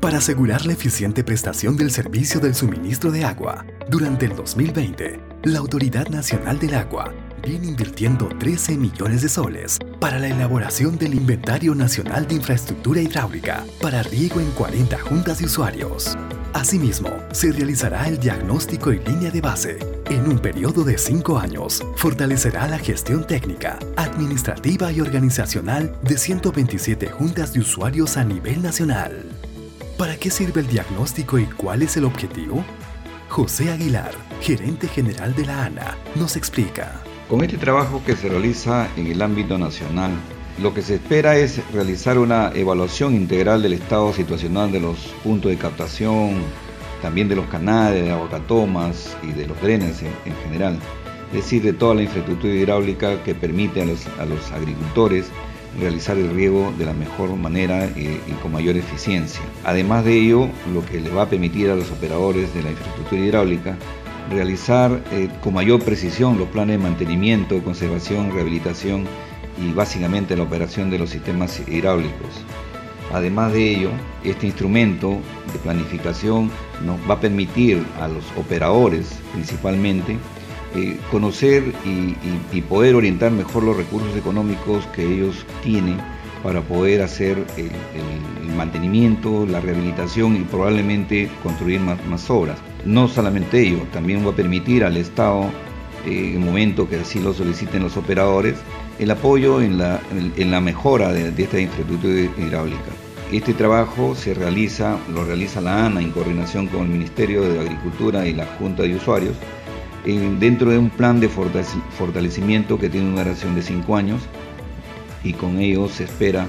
Para asegurar la eficiente prestación del servicio del suministro de agua, durante el 2020, la Autoridad Nacional del Agua viene invirtiendo 13 millones de soles para la elaboración del Inventario Nacional de Infraestructura Hidráulica para riego en 40 juntas de usuarios. Asimismo, se realizará el diagnóstico y línea de base. En un periodo de cinco años, fortalecerá la gestión técnica, administrativa y organizacional de 127 juntas de usuarios a nivel nacional. ¿Para qué sirve el diagnóstico y cuál es el objetivo? José Aguilar, gerente general de la ANA, nos explica. Con este trabajo que se realiza en el ámbito nacional, lo que se espera es realizar una evaluación integral del estado situacional de los puntos de captación, también de los canales, de aguacatomas y de los drenes en, general, es decir, de toda la infraestructura hidráulica que permite a los, agricultores realizar el riego de la mejor manera y, con mayor eficiencia. Además de ello, lo que le va a permitir a los operadores de la infraestructura hidráulica realizar eh, con mayor precisión los planes de mantenimiento, conservación, rehabilitación y básicamente la operación de los sistemas hidráulicos. Además de ello, este instrumento de planificación nos va a permitir a los operadores principalmente eh, conocer y, poder orientar mejor los recursos económicos que ellos tienen para poder hacer el, mantenimiento, la rehabilitación y probablemente construir más, obras. No solamente ello, también va a permitir al Estado, eh, en el momento que así lo soliciten los operadores, el apoyo en la, mejora de, esta infraestructura hidráulica. Este trabajo se realiza, lo realiza la ANA en coordinación con el Ministerio de Agricultura y la Junta de Usuarios, dentro de un plan de fortalecimiento que tiene una duración de cinco años y con ello se espera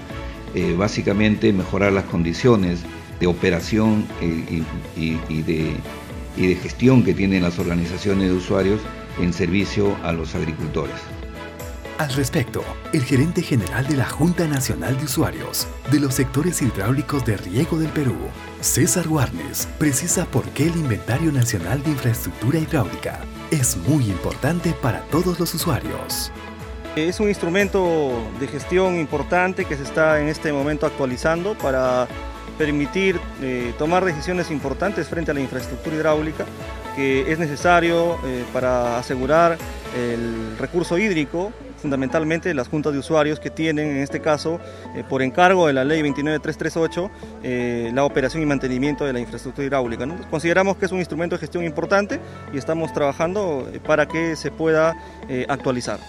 eh, básicamente mejorar las condiciones de operación eh, y, de, y de gestión que tienen las organizaciones de usuarios en servicio a los agricultores. Al respecto, el gerente general de la Junta Nacional de Usuarios de los sectores hidráulicos de riego del Perú, César Warnes, precisa por qué el Inventario Nacional de Infraestructura Hidráulica es muy importante para todos los usuarios. Es un instrumento de gestión importante que se está en este momento actualizando para permitir eh, tomar decisiones importantes frente a la infraestructura hidráulica que es necesario eh, para asegurar el recurso hídrico fundamentalmente las juntas de usuarios que tienen, en este caso, eh, por encargo de la ley 29338, eh, la operación y mantenimiento de la infraestructura hidráulica. Consideramos que es un instrumento de gestión importante y estamos trabajando para que se pueda actualizar.